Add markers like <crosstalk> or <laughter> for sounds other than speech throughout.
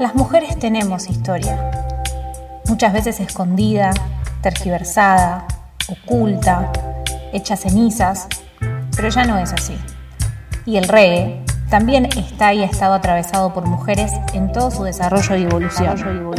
Las mujeres tenemos historia, muchas veces escondida, tergiversada, oculta, hecha cenizas, pero ya no es así. Y el reggae también está y ha estado atravesado por mujeres en todo su desarrollo y evolución.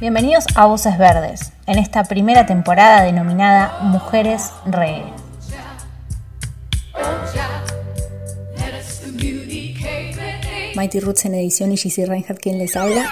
Bienvenidos a Voces Verdes, en esta primera temporada denominada Mujeres Reggae. Mighty Roots en edición y GC Reinhardt quien les habla.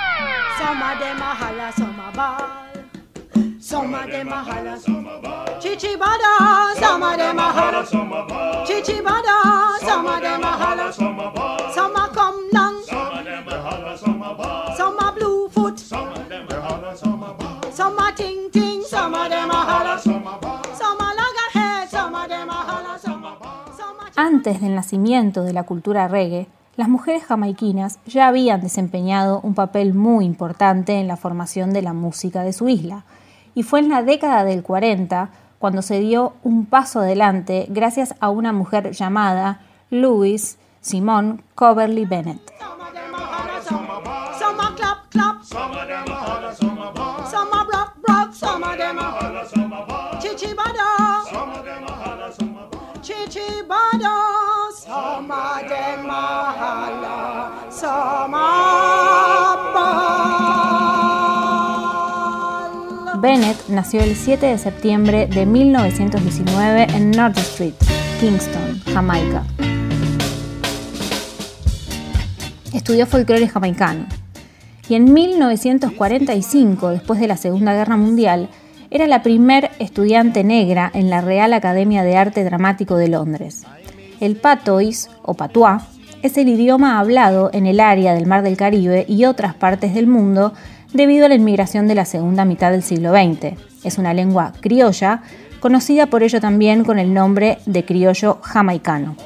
Antes del nacimiento de la cultura reggae, las mujeres jamaiquinas ya habían desempeñado un papel muy importante en la formación de la música de su isla, y fue en la década del 40 cuando se dio un paso adelante gracias a una mujer llamada Louise Simone Coverly Bennett. Bennett nació el 7 de septiembre de 1919 en North Street, Kingston, Jamaica. Estudió folclore jamaicano y en 1945, después de la Segunda Guerra Mundial, era la primer estudiante negra en la Real Academia de Arte Dramático de Londres. El patois o patois es el idioma hablado en el área del Mar del Caribe y otras partes del mundo debido a la inmigración de la segunda mitad del siglo XX. Es una lengua criolla, conocida por ello también con el nombre de criollo jamaicano.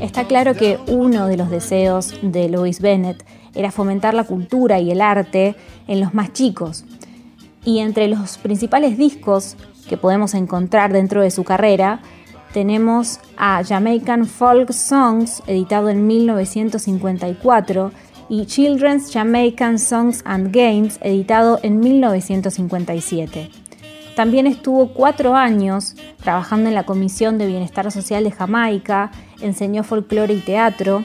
Está claro que uno de los deseos de Louis Bennett era fomentar la cultura y el arte en los más chicos. Y entre los principales discos que podemos encontrar dentro de su carrera, tenemos a Jamaican Folk Songs, editado en 1954, y Children's Jamaican Songs and Games, editado en 1957. También estuvo cuatro años trabajando en la Comisión de Bienestar Social de Jamaica, enseñó folclore y teatro,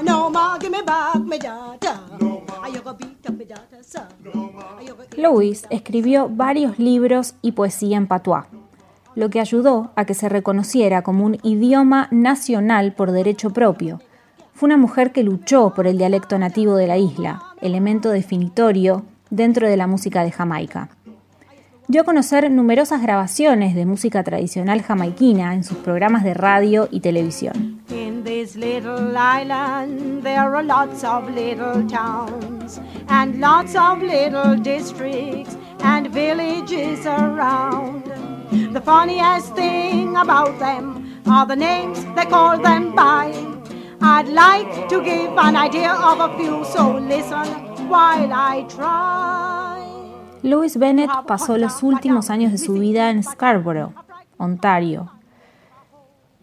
Louis escribió varios libros y poesía en patois, lo que ayudó a que se reconociera como un idioma nacional por derecho propio. Fue una mujer que luchó por el dialecto nativo de la isla, elemento definitorio dentro de la música de Jamaica dio a conocer numerosas grabaciones de música tradicional jamaiquina en sus programas de radio y televisión. And lots of little districts and villages around. The funniest thing about them are the names they call them by. I'd like to give an idea of a few, so listen while I try. Louis Bennett pasó los últimos años de su vida en Scarborough, Ontario,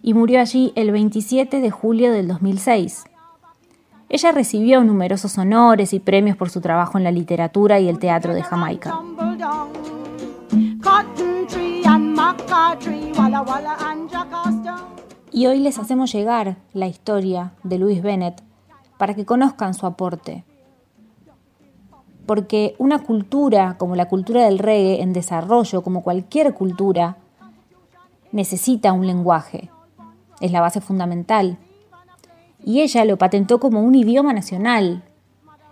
y murió allí el 27 de julio del 2006. Ella recibió numerosos honores y premios por su trabajo en la literatura y el teatro de Jamaica. Y hoy les hacemos llegar la historia de Louis Bennett para que conozcan su aporte, porque una cultura como la cultura del reggae en desarrollo, como cualquier cultura, necesita un lenguaje. es la base fundamental. Y ella lo patentó como un idioma nacional.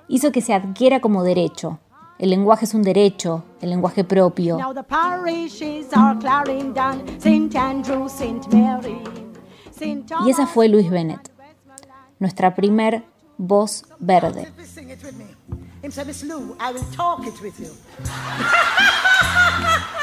Hizo que se adquiera como derecho. El lenguaje es un derecho, el lenguaje propio. Y esa fue Luis Bennett, nuestra primer voz verde. <laughs>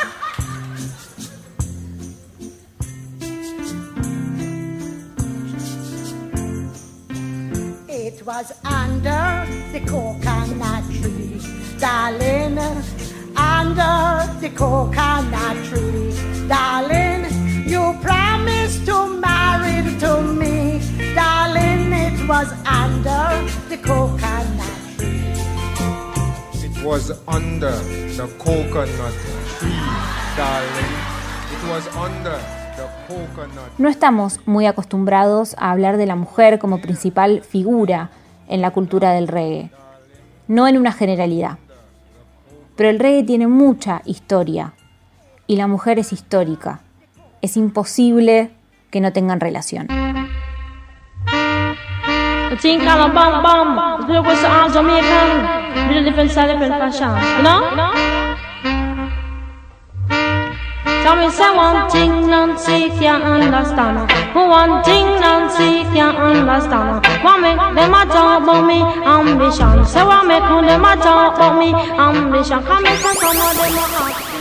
the coconut tree, darling, under the coconut tree, darling. You promised to marry to me, darling. It was under the coconut tree. It was under the coconut tree, darling. It was under No estamos muy acostumbrados a hablar de la mujer como principal figura en la cultura del reggae, no en una generalidad. Pero el reggae tiene mucha historia y la mujer es histórica. Es imposible que no tengan relación. Tell me Nancy can't understand What make them a talk about me ambition Say what make them a talk about me ambition Come make some of them a